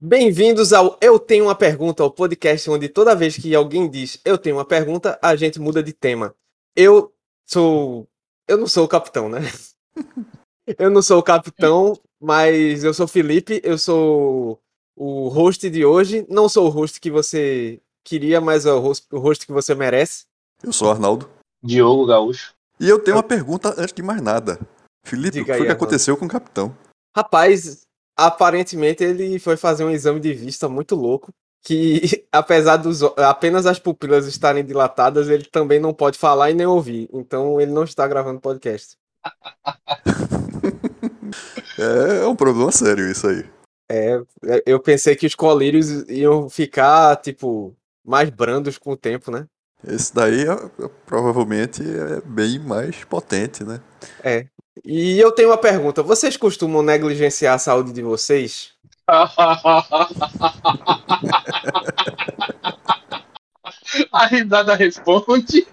Bem-vindos ao Eu Tenho uma Pergunta, o podcast onde toda vez que alguém diz Eu Tenho uma Pergunta, a gente muda de tema. Eu sou. Eu não sou o capitão, né? Eu não sou o capitão, mas eu sou Felipe, eu sou o host de hoje. Não sou o host que você queria, mas é o host, o host que você merece. Eu sou Arnaldo. Diogo Gaúcho. E eu tenho uma pergunta antes de mais nada. Felipe, Diga o que aí, foi que Arnaldo. aconteceu com o capitão? Rapaz, aparentemente ele foi fazer um exame de vista muito louco. Que apesar dos apenas as pupilas estarem dilatadas, ele também não pode falar e nem ouvir. Então ele não está gravando podcast. É, é um problema sério isso aí. É, eu pensei que os colírios iam ficar, tipo, mais brandos com o tempo, né? Esse daí é- é- provavelmente é bem mais potente, né? E eu tenho uma pergunta: vocês costumam negligenciar a saúde de vocês? A risada responde.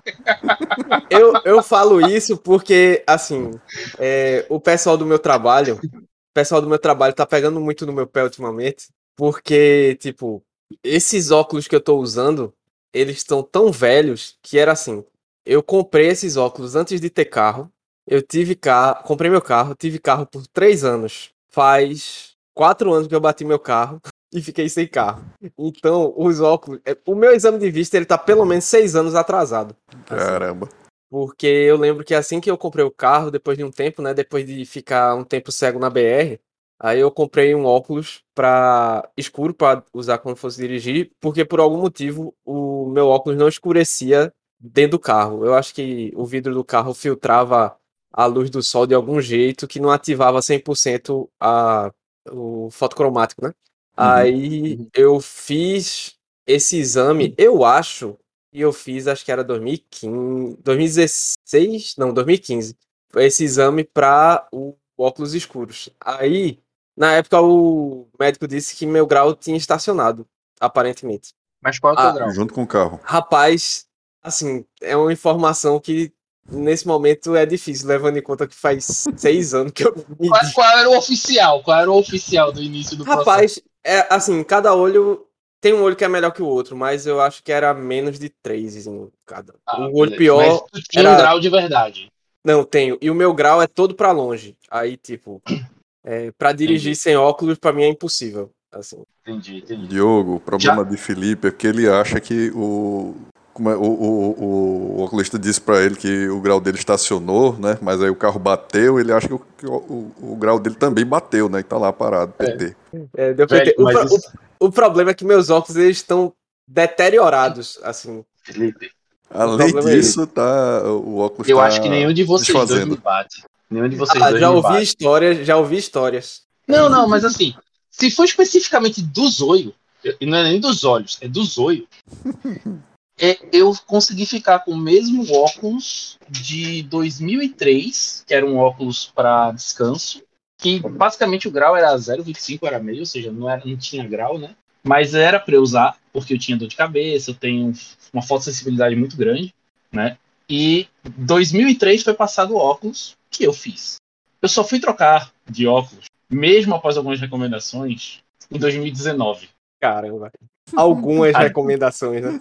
Eu, eu falo isso porque, assim, é, o pessoal do meu trabalho, o pessoal do meu trabalho tá pegando muito no meu pé ultimamente, porque, tipo, esses óculos que eu tô usando, eles estão tão velhos que era assim, eu comprei esses óculos antes de ter carro, eu tive carro, comprei meu carro, tive carro por três anos, faz quatro anos que eu bati meu carro e fiquei sem carro. Então, os óculos, é, o meu exame de vista, ele tá pelo menos seis anos atrasado. Assim, Caramba. porque eu lembro que assim que eu comprei o carro, depois de um tempo, né? Depois de ficar um tempo cego na BR, aí eu comprei um óculos para escuro para usar quando fosse dirigir, porque por algum motivo o meu óculos não escurecia dentro do carro. Eu acho que o vidro do carro filtrava a luz do sol de algum jeito que não ativava 100% a, o fotocromático, né? Aí eu fiz esse exame, eu acho e eu fiz, acho que era 2015, 2016, não, 2015. Foi esse exame para o óculos escuros. Aí, na época, o médico disse que meu grau tinha estacionado, aparentemente. Mas qual é o teu Ah, grau? Junto com o carro. Rapaz, assim, é uma informação que nesse momento é difícil, levando em conta que faz seis anos que eu me Qual, qual era o oficial? Qual era o oficial do início do processo? Rapaz, é assim, cada olho tem um olho que é melhor que o outro, mas eu acho que era menos de três em cada. Ah, o olho beleza. pior. Mas tu tinha era- um grau de verdade. Não, tenho. E o meu grau é todo pra longe. Aí, tipo, é, para dirigir sem óculos, pra mim é impossível. Assim. Entendi, entendi. Diogo, o problema de Felipe é que ele acha que o. Como é, o, o, o, o oculista disse pra ele que o grau dele estacionou, né? Mas aí o carro bateu, ele acha que o, que o, o- o grau dele também bateu, né? E tá lá parado, PT. É, deu pra Velho, pro- isso- o- o problema é que meus óculos eles estão deteriorados, assim. Felipe, Além é disso, tá. O óculos eu tá acho que nenhum de vocês dois me bate. Nenhum de vocês Ah, dois já me ouvi bate. histórias, já ouvi histórias. Não, não, mas assim, se for especificamente do zoio, e não é nem dos olhos, é do zoio, é, eu consegui ficar com o mesmo óculos de 2003, que era um óculos para descanso, que basicamente o grau era 0,25, era meio, ou seja, não, era, não tinha grau, né? Mas era para eu usar, porque eu tinha dor de cabeça, eu tenho uma fotossensibilidade muito grande, né? E 2003 foi passado o óculos que eu fiz. Eu só fui trocar de óculos mesmo após algumas recomendações, em 2019. Caramba. Algumas recomendações, né?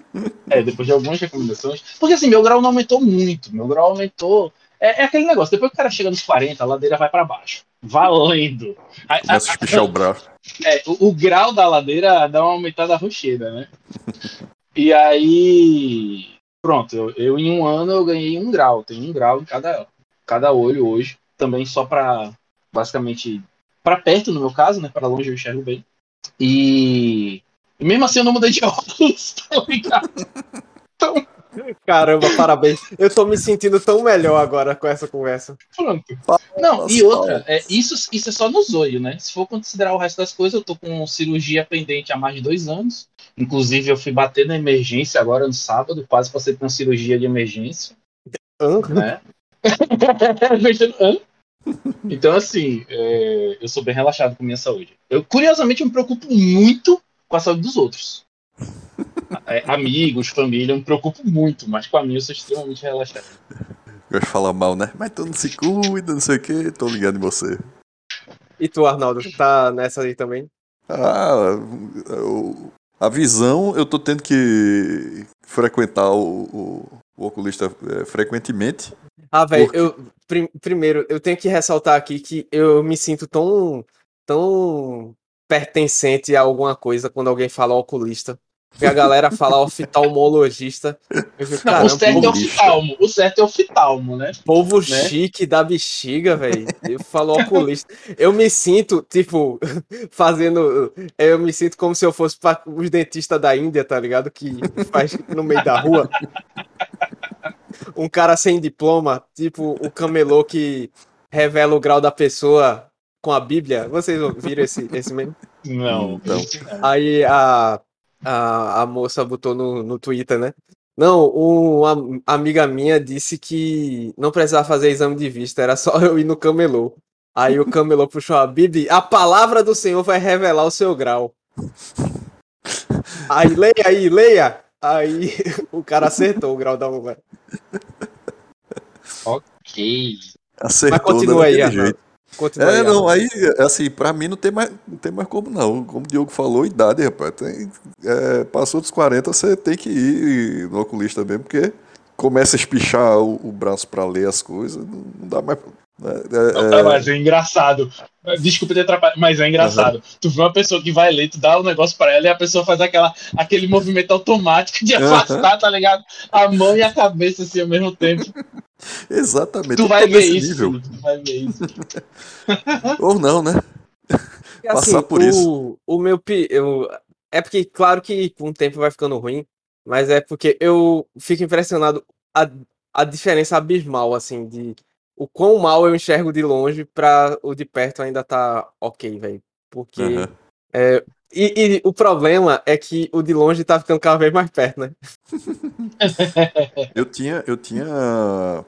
É, depois de algumas recomendações. Porque assim, meu grau não aumentou muito. Meu grau aumentou. É, é aquele negócio, depois que o cara chega nos 40, a ladeira vai pra baixo. Valendo. A- a- Começa a espichar o braço. é, o, o grau da ladeira dá uma aumentada rocheira, né? E aí. Pronto, eu, eu em um ano eu ganhei um grau. Tenho um grau em cada, cada olho hoje. Também só pra. Basicamente. Pra perto, no meu caso, né? Pra longe eu enxergo bem. E. e mesmo assim eu não mudei de óculos, tá ligado? Caramba, parabéns. Eu tô me sentindo tão melhor agora com essa conversa. Pronto. Não, e outra, é, isso, isso é só no zoio, né? Se for considerar o resto das coisas, eu tô com cirurgia pendente há mais de dois anos. Inclusive, eu fui bater na emergência agora no sábado, quase passei por uma cirurgia de emergência, Hã? né? Então, assim, é, eu sou bem relaxado com minha saúde. Eu, curiosamente, eu me preocupo muito com a saúde dos outros. É, amigos, família, eu me preocupo muito, mas com a minha eu sou extremamente relaxado. Gosto de falar mal, né? Mas tu não se cuida, não sei o que, tô ligado em você. E tu, Arnaldo, tá nessa aí também? Ah, eu- a visão eu tô tendo que frequentar o, o- o oculista é, frequentemente. Ah, velho, Por quê? eu prim- primeiro eu tenho que ressaltar aqui que eu me sinto tão tão pertencente a alguma coisa quando alguém fala oculista. Porque a galera fala oftalmologista. Fico, Não, o certo é oftalmo. O certo é oftalmo, né? povo né? chique da bexiga, velho. Eu falo oculista. Eu me sinto, tipo, fazendo. Eu me sinto como se eu fosse pra os dentistas da Índia, tá ligado? Que faz no meio da rua. Um cara sem diploma, tipo o camelô que revela o grau da pessoa com a Bíblia. Vocês viram esse, esse meme? Não. Então. Aí a, a, a moça botou no, no Twitter, né? Não, uma amiga minha disse que não precisava fazer exame de vista, era só eu ir no camelô. Aí o camelô puxou a Bíblia, e a palavra do Senhor vai revelar o seu grau. Aí, leia aí, leia! Aí o cara acertou o grau da mulher. Ok. Acertou Mas continua aí, Arnaldo. Continua É, aí, não, aí, assim, pra mim não tem mais, não tem mais como não. Como o Diogo falou, idade, rapaz. Tem, é, passou dos 40, você tem que ir no oculista mesmo, porque começa a espichar o, o braço pra ler as coisas, não, não dá mais. É, é, mas é engraçado. Desculpa ter atrapalhado, mas é engraçado. Tu vê uma pessoa que vai ler, tu dá um negócio pra ela e a pessoa faz aquela, aquele movimento automático de afastar, tá ligado? A mão e a cabeça assim ao mesmo tempo. exatamente. Tu eu vai ver isso. nível. Felipe, Tu vai ver isso. Ou não, né? Porque, passar por o, isso. O meu. pi- Eu, é porque, claro que com o tempo vai ficando ruim, mas é porque eu fico impressionado a, a diferença abismal, assim, de o quão mal eu enxergo de longe pra o de perto ainda tá ok, velho. Porque. Aham. é, e, e o problema é que o de longe tá ficando cada vez mais perto, né? Eu tinha, eu tinha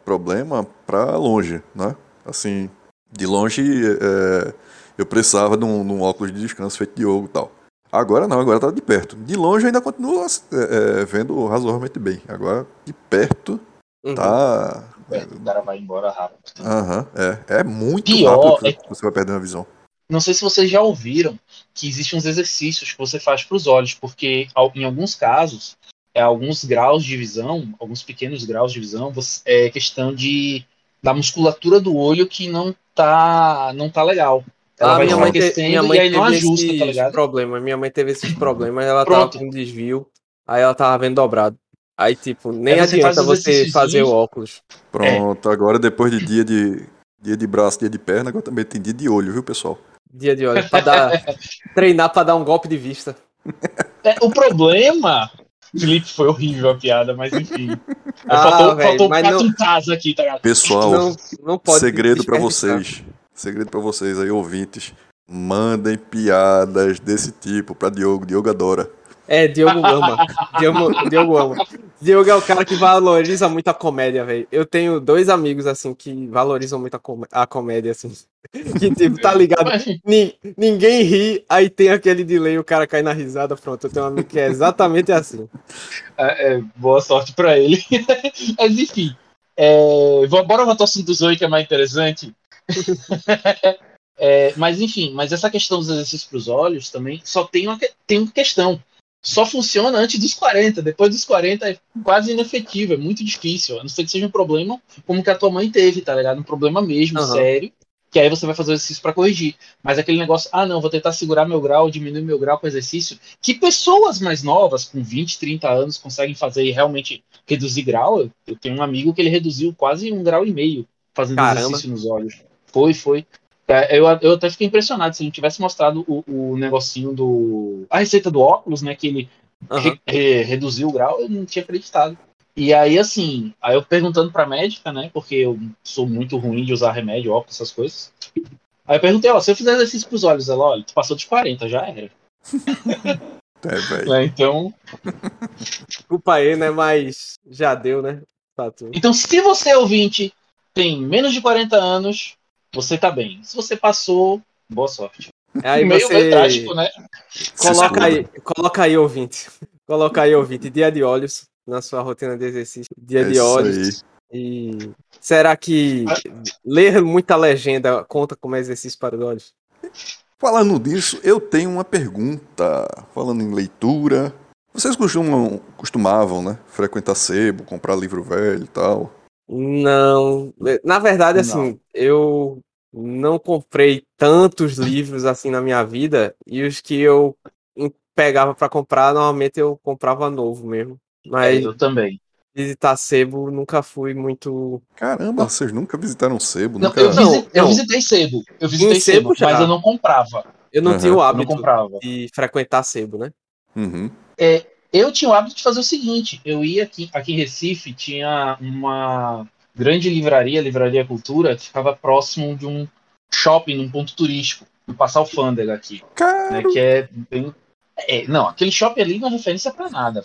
problema pra longe, né? Assim, de longe é, eu precisava de um, de um óculos de descanso feito de Diogo e tal. Agora não, agora tá de perto. De longe eu ainda continuo é, é, vendo razoavelmente bem. Agora de perto Uhum. tá. É, o cara vai embora rápido. Aham, é. É muito Pior rápido é que você vai perdendo a visão. Não sei se vocês já ouviram que existem uns exercícios que você faz para os olhos, porque em alguns casos, é, alguns graus de visão, alguns pequenos graus de visão, você- é questão de da musculatura do olho que não tá não tá legal. Ela Ah, vai minha mãe, te- minha e mãe aí não teve ajusta, tá esses ligado? problemas. Minha mãe teve esses problemas, ela Pronto. tava com desvio, aí ela tava vendo dobrado. Aí, tipo, nem você faz adianta os você fazer o óculos. Pronto, agora depois de dia de. Dia de braço, dia de perna, agora também tem dia de olho, viu, pessoal? Dia de olho, pra dar, treinar pra dar um golpe de vista. É, o problema, Felipe, foi horrível a piada, mas enfim. Ah, faltou velho, faltou mas quatro não- aqui, tá ligado? Pessoal, Não, não pode. segredo pra desperdiçar. vocês. Segredo pra vocês aí, ouvintes. Mandem piadas desse tipo pra Diogo. Diogo adora. É, Diogo ama. Diogo, Diogo ama. Diogo é o cara que valoriza muito a comédia, velho. Eu tenho dois amigos, assim, que valorizam muito a, comé- a comédia, assim. Que, tipo, tá ligado? Ni- ninguém ri, aí tem aquele delay, o cara cai na risada, pronto. Eu tenho um amigo que é exatamente assim. É, é, boa sorte pra ele. Mas enfim. É, bora voltar ao assunto do Zoe, que é mais interessante. É, mas enfim, mas essa questão dos exercícios para os olhos também só tem uma, tem uma questão. Só funciona antes dos 40. Depois dos 40 é quase inefetivo, é muito difícil. A não ser que seja um problema como que a tua mãe teve, tá ligado? Um problema mesmo, Aham. sério. Que aí você vai fazer o exercício para corrigir. Mas aquele negócio, ah, não, vou tentar segurar meu grau, diminuir meu grau com exercício, que pessoas mais novas, com 20, 30 anos, conseguem fazer e realmente reduzir grau. Eu, eu tenho um amigo que ele reduziu quase um grau e meio fazendo Caramba. exercício nos olhos. Foi, foi. É, Eu, eu até fiquei impressionado se ele tivesse mostrado o, o negocinho do. A receita do óculos, né? Que ele Aham. re- re- reduziu o grau, eu não tinha acreditado. E aí, assim, aí eu perguntando pra médica, né? Porque eu sou muito ruim de usar remédio, óculos, essas coisas. Aí eu perguntei, ó, se eu fizer exercício pros olhos, ela, olha, tu passou dos 40, já era. É, velho. Né, Então, Desculpa aí, né? Mas já deu, né? Tu. então, se você ouvinte tem menos de 40 anos, você tá bem. Se você passou, boa sorte. Aí meio, meio você trágico, né? Coloca aí, coloca aí, ouvinte. Coloca aí, ouvinte. Dia de olhos na sua rotina de exercício. Dia É de olhos. E será que ler muita legenda conta como exercício para os olhos? Falando disso, eu tenho uma pergunta. Falando em leitura, vocês costumam, costumavam, né? Frequentar sebo, comprar livro velho e tal? Não, na verdade, assim, não. eu não comprei tantos livros assim na minha vida e os que eu pegava para comprar, normalmente eu comprava novo mesmo. Mas eu também. Visitar sebo nunca fui muito. Caramba, não. vocês nunca visitaram sebo? Não, nunca... eu, visitei, eu visitei sebo. Eu visitei sebo, sebo mas eu não comprava. Eu não uhum. tinha o hábito de frequentar sebo, né? Uhum. É, eu tinha o hábito de fazer o seguinte: eu ia aqui, aqui em Recife, tinha uma grande livraria, Livraria Cultura, que ficava próximo de um shopping, num ponto turístico, no Passar Alfândega aqui. Né, que é bem. É, não, aquele shopping ali não é referência para nada.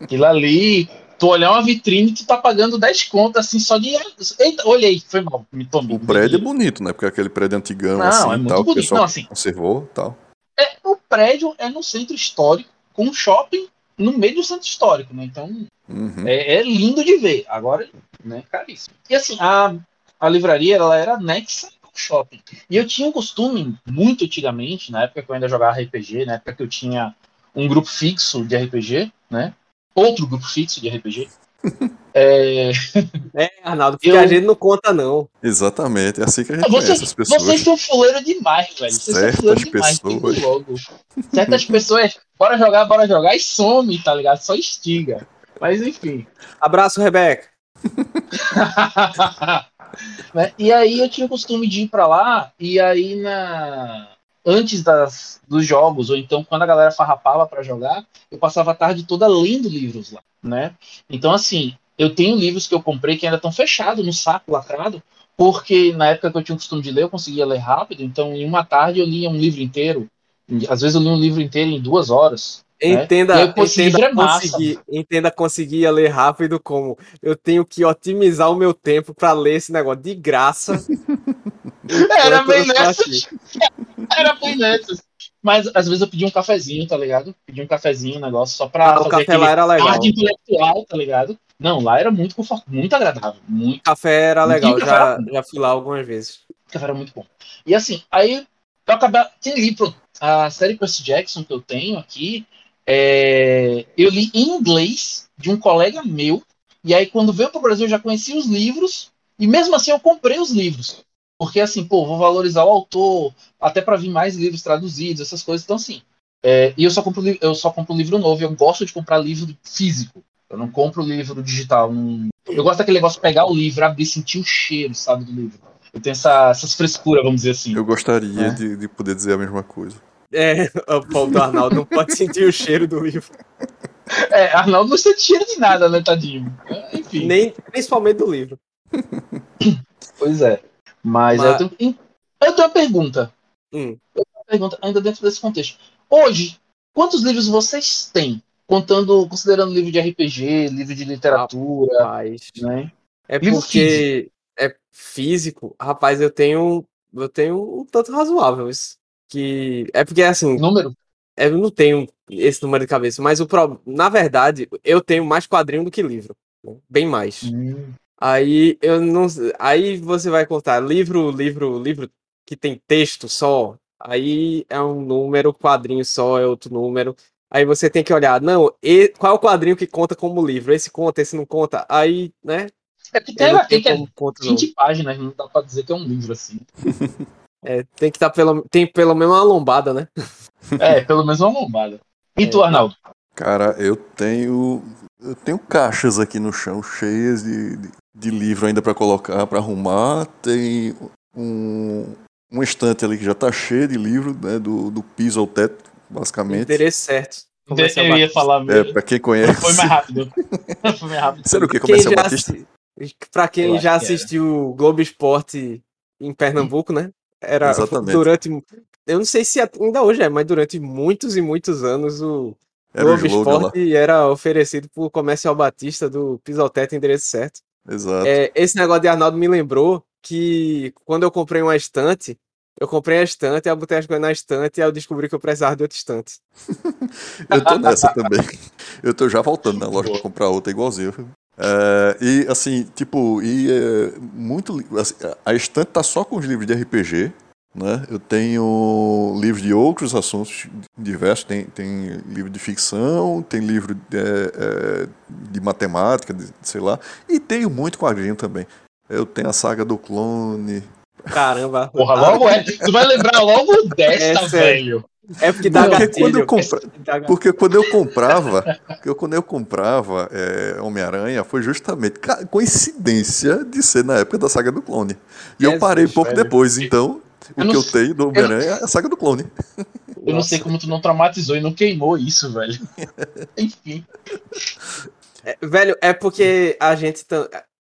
Aquilo ali, tu olhar uma vitrine, tu tá pagando 10 contas assim só de. Eita, olhei, foi mal, me tomei. O prédio é bonito, né? Porque é aquele prédio antigão não, assim, é muito tal, bonito. Não, assim, conservou tal. É, o prédio é no centro histórico, com um shopping no meio do centro histórico, né? Então uhum. é, é, lindo de ver. Agora, né, caríssimo. E assim, a, a livraria ela era anexa ao shopping. E eu tinha um costume, muito antigamente, na época que eu ainda jogava RPG, na época que eu tinha um grupo fixo de RPG, né? Outro grupo fixo de RPG. É... é, Arnaldo, porque eu... a gente não conta, não. Exatamente, é assim que a gente vocês, conhece as pessoas. Vocês são fuleiro demais, velho. Vocês Certas são fuleiro demais, pessoas. logo. Certas pessoas, bora jogar, bora jogar e some, tá ligado? Só estiga. Mas enfim. Abraço, Rebeca. né? E aí eu tinha o costume de ir para lá, e aí na antes das, dos jogos, ou então quando a galera farrapava para jogar, eu passava a tarde toda lendo livros lá, né? Então, assim, eu tenho livros que eu comprei que ainda estão fechados no saco lacrado, porque na época que eu tinha o costume de ler, eu conseguia ler rápido, então em uma tarde eu lia um livro inteiro. Às vezes eu li um livro inteiro em duas horas. Entenda, né? entenda, é conseguir, entenda conseguir ler rápido como eu tenho que otimizar o meu tempo para ler esse negócio de graça. Era bem nessas. Era bem nessas. Mas às vezes eu pedi um cafezinho, tá ligado? Pedi um cafezinho, um negócio só pra. Ah, o café lá era legal. intelectual, tá ligado? Não, lá era muito confortável, muito agradável. Muito. O café era legal, já, era... já fui lá algumas vezes. O café era muito bom. E assim, aí eu acabei. Tem livro, a série Percy Jackson que eu tenho aqui, é, eu li em inglês de um colega meu, e aí quando veio para o Brasil eu já conhecia os livros, e mesmo assim eu comprei os livros. Porque assim, pô, vou valorizar o autor, até para vir mais livros traduzidos, essas coisas. Então, assim, é, e eu só, compro, eu só compro livro novo, eu gosto de comprar livro físico. Eu não compro livro digital. Não... Eu gosto daquele negócio de pegar o livro, abrir, sentir o cheiro, sabe, do livro. Eu tenho essa, essas frescuras, vamos dizer assim. Eu gostaria é. de, de poder dizer a mesma coisa. É, o Paulo do Arnaldo não pode sentir o cheiro do livro. É, Arnaldo não sente cheiro de nada, né, tadinho? Enfim. Nem, principalmente do livro. Pois é. Mas, Mas... Eu, tenho, eu tenho uma pergunta. Hum. Eu tenho uma pergunta ainda dentro desse contexto. Hoje, quantos livros vocês têm? Contando, considerando livro de RPG, livro de literatura. Rapaz. Né? É livro porque físico. é físico. Rapaz, eu tenho. Eu tenho um tanto razoável isso que é porque assim, número? Eu não tenho esse número de cabeça, mas o pro... na verdade, eu tenho mais quadrinho do que livro, né? bem mais. Hum. Aí eu não, aí você vai contar livro, livro, livro que tem texto só, aí é um número, quadrinho só é outro número. Aí você tem que olhar, não, e, qual é o quadrinho que conta como livro? Esse conta, esse não conta. Aí, né? É porque tem, tem que é 20 não. páginas, não dá pra dizer que é um livro assim. É, tem que estar tá pelo, tem pelo menos uma lombada, né? É, pelo menos uma lombada. E é, tu, Arnaldo? Cara, eu tenho. Eu tenho caixas aqui no chão cheias de, de, de livro ainda para colocar, para arrumar. Tem um, um estante ali que já tá cheio de livro, né? Do, do piso ao teto, basicamente. Interesse certo. eu ia falar mesmo. É, pra quem conhece. Foi mais rápido. Foi mais rápido. Você o que? Comercial Batista? Assi... Pra quem já assistiu o Globo Esporte em Pernambuco, né? Era Exatamente. durante. Eu não sei se ainda hoje é, mas durante muitos e muitos anos o Globo Esporte era oferecido por Comercial Batista do Pisoteto Endereço Certo. Exato. É, esse negócio de Arnaldo me lembrou que quando eu comprei uma estante, eu comprei a estante, eu botei as coisas na estante e aí eu descobri que eu precisava de outra estante. eu tô nessa também. Eu tô já voltando na loja pra comprar outra igualzinho. É, e assim, tipo, e é, muito. Assim, a estante tá só com os livros de RPG. Né? Eu tenho livros de outros assuntos diversos. Tem, tem livro de ficção, tem livro de, é, é, de matemática, de, sei lá. E tenho muito quadrinho também. Eu tenho a saga do clone. Caramba. Porra, logo é. Tu vai lembrar logo desta, É velho. É porque dá Porque gatilho. quando eu compra- Dá gatilho. Porque quando eu comprava, porque quando eu comprava é, Homem-Aranha, foi justamente coincidência de ser na época da saga do clone. E eu Jesus, parei pouco velho. depois, então o Eu não que eu sei- tenho do Homem-Aranha é a saga do clone. Eu não sei Nossa. como tu não traumatizou e não queimou isso, velho. Enfim. É, velho, é porque a gente.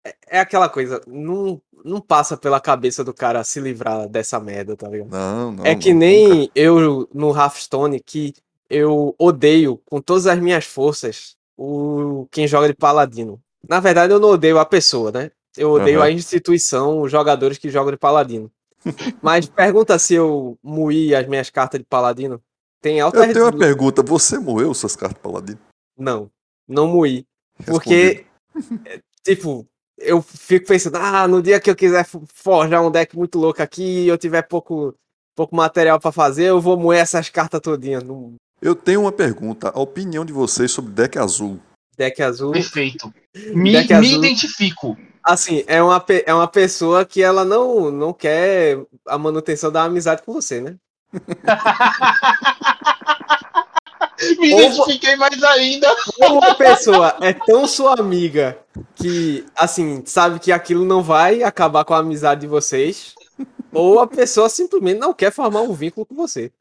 É, é aquela coisa, não, não passa pela cabeça do cara se livrar dessa merda, tá ligado? Não, não. é que não, nem nunca. eu no Hearthstone, que eu odeio com todas as minhas forças o quem joga de paladino. Na verdade, eu não odeio a pessoa, né? Eu odeio Aham. a instituição, os jogadores que jogam de paladino. Mas pergunta se eu moí as minhas cartas de paladino. Tem alta Eu tenho uma pergunta: você moeu suas cartas paladino? Não, não moí. Porque, é, tipo, eu fico pensando, ah, no dia que eu quiser fo- forjar um deck muito louco aqui e eu tiver pouco, pouco material pra fazer, eu vou moer essas cartas todinhas no Eu tenho uma pergunta: a opinião de vocês sobre deck azul? deck azul. Perfeito. Me, Deck me azul. identifico. Assim, é uma, é uma pessoa que ela não, não quer a manutenção da amizade com você, né? Me Ou- identifiquei mais ainda. Ou uma pessoa é tão sua amiga que, assim, sabe que aquilo não vai acabar com a amizade de vocês, ou a pessoa simplesmente não quer formar um vínculo com você.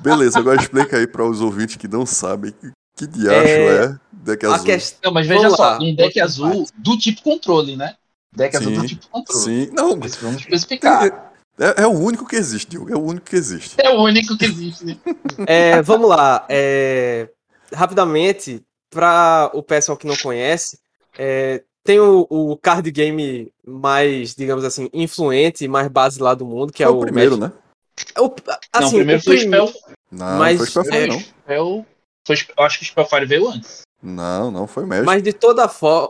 Beleza, agora explica aí para os ouvintes que não sabem que, que diacho É, é, deck azul. questão. Não, mas veja Vamos só, lá, um deck azul parte. do tipo controle, né? Deck azul do Sim, tipo controle. Sim, não. Mas Vamos especificar. É, é o único que existe, Diogo. É o único que existe. É o único que existe. né? É, vamos lá. é, rapidamente, para o pessoal que não conhece, é, tem o, o card game mais, digamos assim, influente, mais base lá do mundo, que é Foi o o primeiro, Magic- né? É o- assim, não, primeiro o foi prim- Spell. Não, Mas, não foi Spellfire, é, não. Spell foi, eu acho que Spellfire veio antes. Não, não foi Magic. Mas de toda,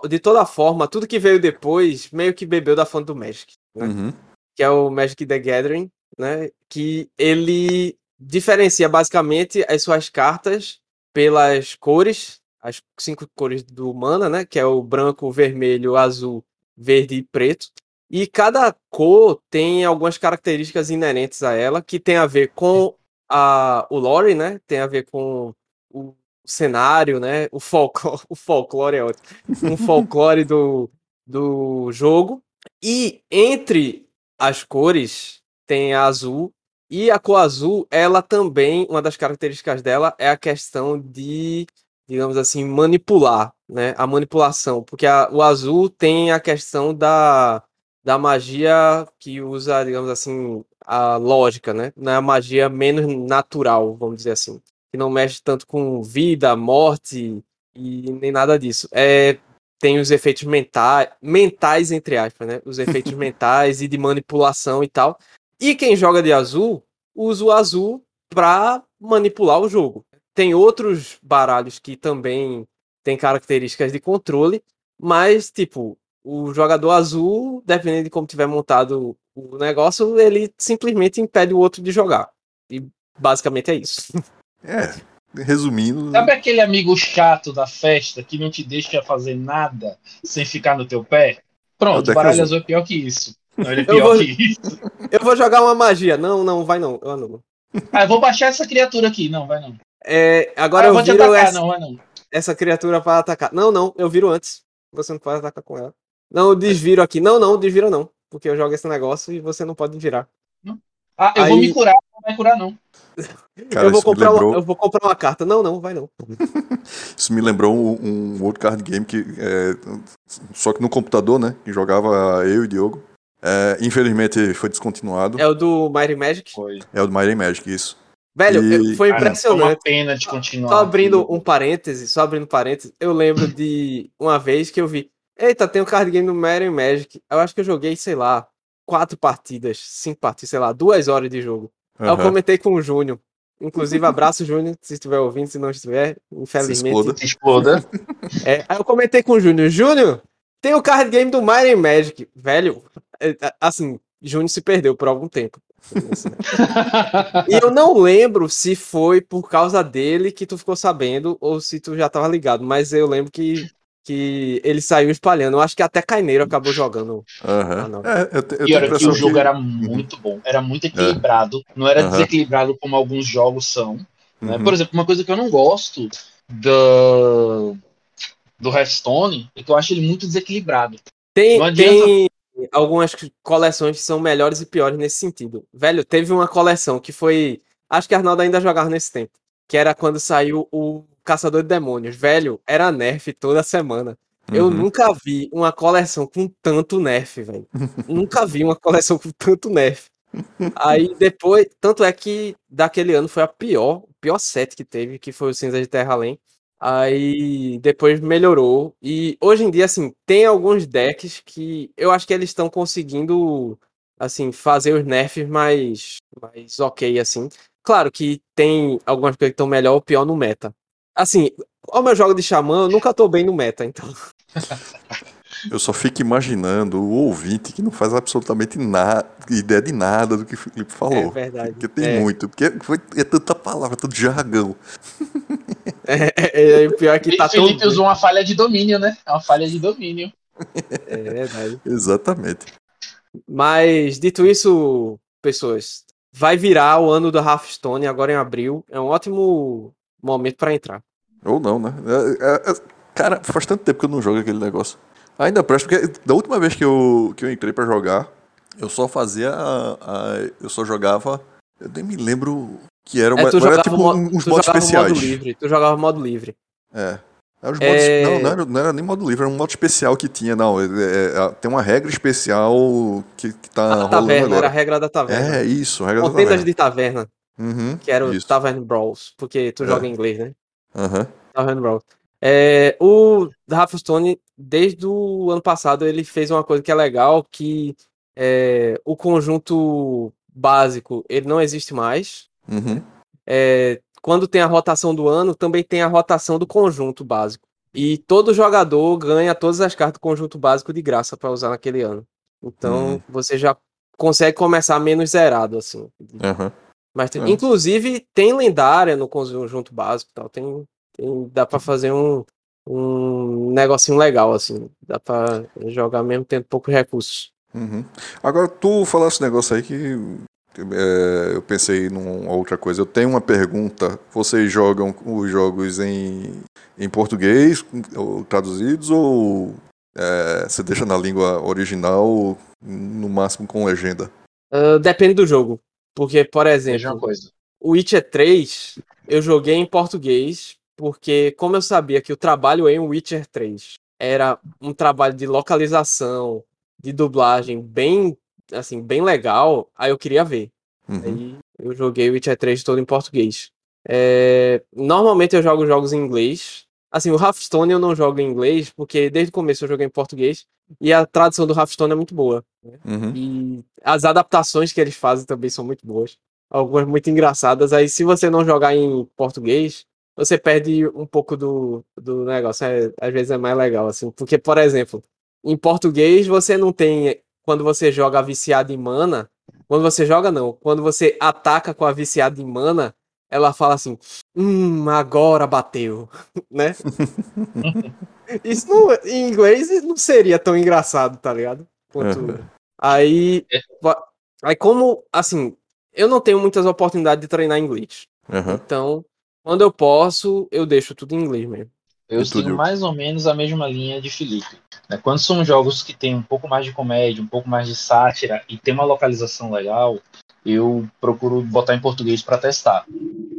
de toda forma, tudo que veio depois meio que bebeu da fonte do Magic, né? Uhum. Que é o Magic the Gathering, né? Que ele diferencia basicamente as suas cartas pelas cores, as cinco cores do mana, né? Que é o branco, vermelho, azul, verde e preto. E cada cor tem algumas características inerentes a ela que tem a ver com a, o lore, né? Tem a ver com o cenário, né? O folclore, o folclore é ótimo. Um folclore do, do jogo. E entre as cores tem a azul e a cor azul, ela também, uma das características dela é a questão de, digamos assim, manipular, né? A manipulação, porque a- o azul tem a questão da, da magia que usa, digamos assim, a lógica, né? Não é magia menos natural, vamos dizer assim, que não mexe tanto com vida, morte e nem nada disso. É tem os efeitos mentais, mentais entre aspas, né? Os efeitos mentais e de manipulação e tal. E quem joga de azul usa o azul para manipular o jogo. Tem outros baralhos que também têm características de controle, mas tipo, o jogador azul, dependendo de como tiver montado o negócio, ele simplesmente impede o outro de jogar. E basicamente é isso. É, resumindo, Sabe aquele amigo chato da festa que não te deixa fazer nada sem ficar no teu pé? É Pronto, deck o baralho azul. é pior que isso. Não, ele é Eu pior vou- que isso. Eu vou jogar uma magia. Não, não, vai não. Eu anulo. Ah, eu vou baixar essa criatura aqui. Não, vai não. É, Ah, agora eu eu vou te viro atacar. essa, Não, vai não. essa criatura para atacar. Não, não, eu viro antes. Você não pode atacar com ela. Não, eu desviro aqui. Não, não, desvira não. Porque eu jogo esse negócio e você não pode virar. Ah, eu vou Aí- me curar. Não vai curar, não. cara, eu, vou comprar lembrou, uma, eu vou comprar uma carta. Não, não, vai não. isso me lembrou um, um outro card game que. é, só que no computador, né? Que jogava eu e Diogo. É, infelizmente foi descontinuado. É o do Mighty Magic. Foi. É o do Mighty Magic, isso. Velho, E- foi Cara, foi uma impressionante. pena de continuar. Só abrindo um parêntese, só abrindo parêntese, eu lembro de uma vez que eu vi. Eita, tem um card game do Mighty Magic. Eu acho que eu joguei, sei lá, quatro partidas, cinco partidas, sei lá, duas horas de jogo. Aí eu comentei com o Júnior. Inclusive, abraço, Júnior, se estiver ouvindo, se não estiver, infelizmente. exploda. Se exploda. É, aí eu comentei com o Júnior. Júnior, tem o card game do Mighty Magic. Velho, é, é, assim, Júnior se perdeu por algum tempo. e eu não lembro se foi por causa dele que tu ficou sabendo ou se tu já tava ligado, mas eu lembro que, que ele saiu espalhando. Eu acho que até Caineiro acabou jogando. Uhum. É, eu, eu e olha que o jogo que... era muito bom, era muito equilibrado, é. não era uhum. desequilibrado como alguns jogos são. Né? Uhum. Por exemplo, uma coisa que eu não gosto do, do Hearthstone é que eu acho ele muito desequilibrado. Tem, tem algumas coleções que são melhores e piores nesse sentido. Velho, teve uma coleção que foi. Acho que Arnaldo ainda jogava nesse tempo. Que era quando saiu o Caçador de Demônios. Velho, era nerf toda semana. Uhum. Eu nunca vi uma coleção com tanto nerf, velho. nunca vi uma coleção com tanto nerf. Aí depois, tanto é que daquele ano foi a pior, o pior set que teve, que foi o Cinza de Terra Além. Aí depois melhorou. E hoje em dia, assim, tem alguns decks que eu acho que eles estão conseguindo, assim, fazer os nerfs mais, mais ok, assim. Claro que tem algumas coisas que estão melhor ou pior no meta. Assim, o meu jogo de xamã, eu nunca tô bem no meta, então. Eu só fico imaginando o ouvinte que não faz absolutamente nada, ideia de nada do que o Felipe falou. É verdade. Porque tem é. muito, porque foi, é tanta palavra, tanto jargão. É, é, é pior que tá Felipe usou uma falha de domínio, né? É uma falha de domínio. É verdade. Exatamente. Mas, dito isso, pessoas, vai virar o ano do Hearthstone agora em abril. É um ótimo momento para entrar. Ou não, né? É, é, é, cara, faz tanto tempo que eu não jogo aquele negócio. Ainda presta, porque da última vez que eu, que eu entrei para jogar, eu só fazia. A, a, eu só jogava. Eu nem me lembro que era, é, uma, era tipo modo, uns modos especiais. Modo livre, tu jogava modo livre. É. Modos, é... não, não, era, não era nem modo livre, era um modo especial que tinha, não. É, é, é tem uma regra especial que, que tá a taverna, agora. Era a regra da taverna. É, isso, a regra da taverna. de taverna. Uhum, que era o isso. Tavern Brawls, porque tu é. joga em inglês, né? Uhum. Tavern Brawls. É, o Hearthstone, desde o ano passado, ele fez uma coisa que é legal, que é, o conjunto básico, ele não existe mais. Uhum. É, quando tem a rotação do ano, também tem a rotação do conjunto básico. E todo jogador ganha todas as cartas do conjunto básico de graça para usar naquele ano. Então, uhum. você já consegue começar menos zerado, assim. Uhum. Mas, tem, inclusive, tem lendária no conjunto básico tal. Tem, tem, dá para fazer um, um negocinho legal, assim. Dá para jogar mesmo tendo poucos recursos. Uhum. Agora, tu falasse um negócio aí que é, eu pensei numa outra coisa. Eu tenho uma pergunta. Vocês jogam os jogos em, em português, ou, traduzidos, ou é, você deixa na língua original, no máximo com legenda? Uh, depende do jogo. Porque, por exemplo, o Witcher 3 eu joguei em português porque como eu sabia que o trabalho em Witcher 3 era um trabalho de localização, de dublagem bem assim, bem legal, aí eu queria ver. Uhum. Aí eu joguei o Witcher 3 todo em português. É... Normalmente eu jogo jogos em inglês. Assim, o Hearthstone eu não jogo em inglês, porque desde o começo eu joguei em português. E a tradução do Hearthstone é muito boa. Né? Uhum. E as adaptações que eles fazem também são muito boas. Algumas muito engraçadas. Aí, se você não jogar em português, você perde um pouco do, do negócio. É, às vezes é mais legal, assim. Porque, por exemplo, em português você não tem. Quando você joga viciado em mana. Quando você joga, não. Quando você ataca com a viciada em mana, ela fala assim: Hum, agora bateu. né? Isso não, em inglês não seria tão engraçado, tá ligado? Quanto... Aí. É. Aí, como, assim, eu não tenho muitas oportunidades de treinar inglês. Uhum. Então, quando eu posso, eu deixo tudo em inglês mesmo. Eu sigo mais ou menos a mesma linha de Felipe. Né? Quando são jogos que tem um pouco mais de comédia, um pouco mais de sátira e tem uma localização legal, eu procuro botar em português para testar.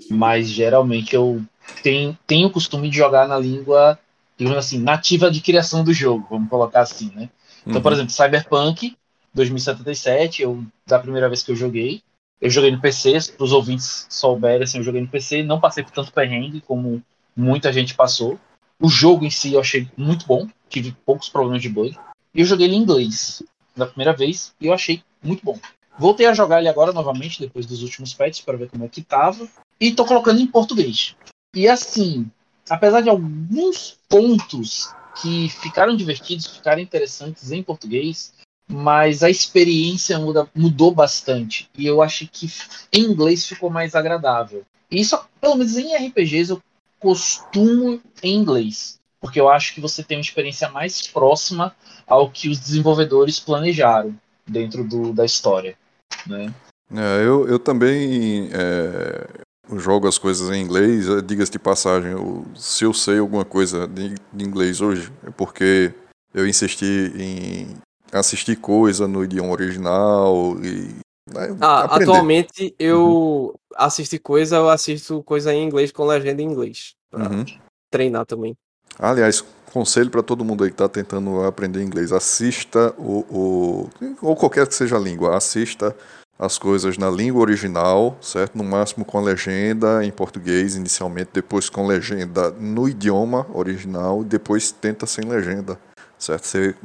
Mas geralmente eu tenho, tenho o costume de jogar na língua, digamos assim, nativa de criação do jogo, vamos colocar assim, né? Então, uhum. por exemplo, Cyberpunk 2077, eu da primeira vez que eu joguei, eu joguei no PC, para os ouvintes souberem, assim, eu joguei no PC, não passei por tanto perrengue como muita gente passou. O jogo em si eu achei muito bom, tive poucos problemas de bug. E eu joguei ele em inglês da primeira vez e eu achei muito bom. Voltei a jogar ele agora novamente, depois dos últimos patches, para ver como é que tava. E tô colocando em português. E assim, apesar de alguns pontos que ficaram divertidos, ficaram interessantes em português, mas a experiência muda, mudou bastante. E eu acho que em inglês ficou mais agradável. Isso, pelo menos em RPGs, eu costumo em inglês. Porque eu acho que você tem uma experiência mais próxima ao que os desenvolvedores planejaram dentro do, da história. Né? É, eu, eu também é, jogo as coisas em inglês. É, diga-se de passagem, eu, se eu sei alguma coisa de, de inglês hoje, é porque eu insisti em assistir coisa no idioma original e né, ah, atualmente eu uhum. assisto coisa, eu assisto coisa em inglês com legenda em inglês. Pra uhum. treinar também. Aliás, conselho para todo mundo aí que está tentando aprender inglês: assista o, o, ou qualquer que seja a língua, assista as coisas na língua original, certo? No máximo com a legenda em português inicialmente, depois com legenda no idioma original, depois tenta sem legenda, certo? Você,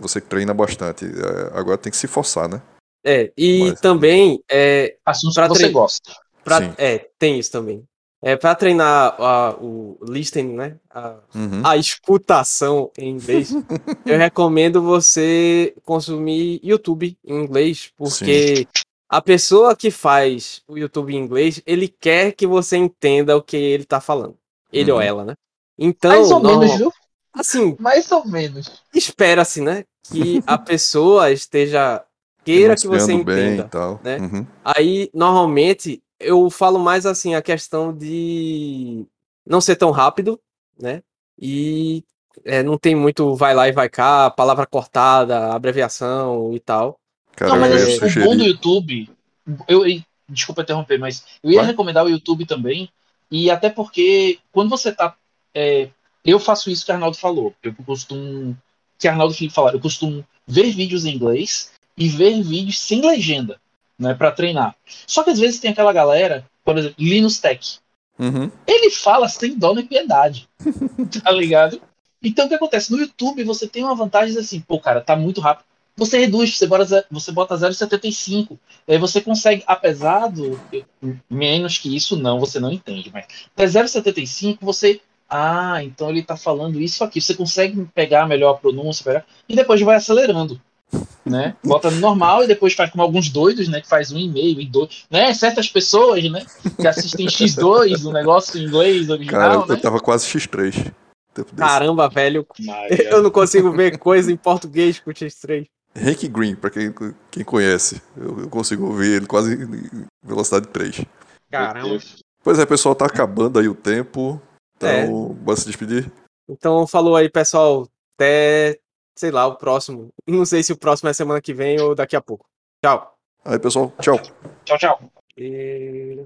você treina bastante. É, agora tem que se forçar, né? É, e Mas, também é assuntos que você gosta. Pra, é, tem isso também. É, para treinar a, o listening, né? A, uhum. a escutação em inglês, eu recomendo você consumir YouTube em inglês, porque Sim. a pessoa que faz o YouTube em inglês, ele quer que você entenda o que ele tá falando. Ele uhum. ou ela, né? Então. Mais ou não, menos, viu? Assim. Mais ou menos. Espera-se, né? Que a pessoa esteja. Queira que você entenda. Né? Uhum. Aí, normalmente, eu falo mais assim a questão de não ser tão rápido, né? E é, não tem muito vai lá e vai cá, palavra cortada, abreviação e tal. Cara, não, mas assim, o bom do YouTube, eu, eu, desculpa interromper, mas eu ia vai? recomendar o YouTube também, e até porque quando você tá. É, eu faço isso que o Arnaldo falou. Eu costumo. Que Arnaldo Felipe falaram, eu costumo ver vídeos em inglês e ver vídeos sem legenda né, para treinar. Só que às vezes tem aquela galera, por exemplo, Linus Tech. Uhum. Ele fala sem dó nem piedade, tá ligado? Então o que acontece? No YouTube você tem uma vantagem assim, pô, cara, tá muito rápido. Você reduz, você bota, você bota 0,75. Aí você consegue, apesar do. Menos que isso, não, você não entende, mas até 0,75 você. Ah, então ele tá falando isso aqui. Você consegue pegar melhor a pronúncia, pegar, e depois vai acelerando né? Bota no normal e depois faz como alguns doidos, né? Que faz um e meio e dois, né? Certas pessoas, né? Que assistem X2, o negócio em inglês original, Cara, eu né? tava quase X3. Caramba, velho. Eu não consigo ver coisa em português com X3. Hank Green, pra quem, quem conhece, eu, eu consigo ouvir ele quase em velocidade 3. Caramba. Pois é, pessoal, tá acabando aí o tempo. Então, é. bora se despedir. Então, falou aí, pessoal. Até sei lá, o próximo. Não sei se o próximo é semana que vem ou daqui a pouco. Tchau. Aí, pessoal. Tchau. Tchau, tchau. E...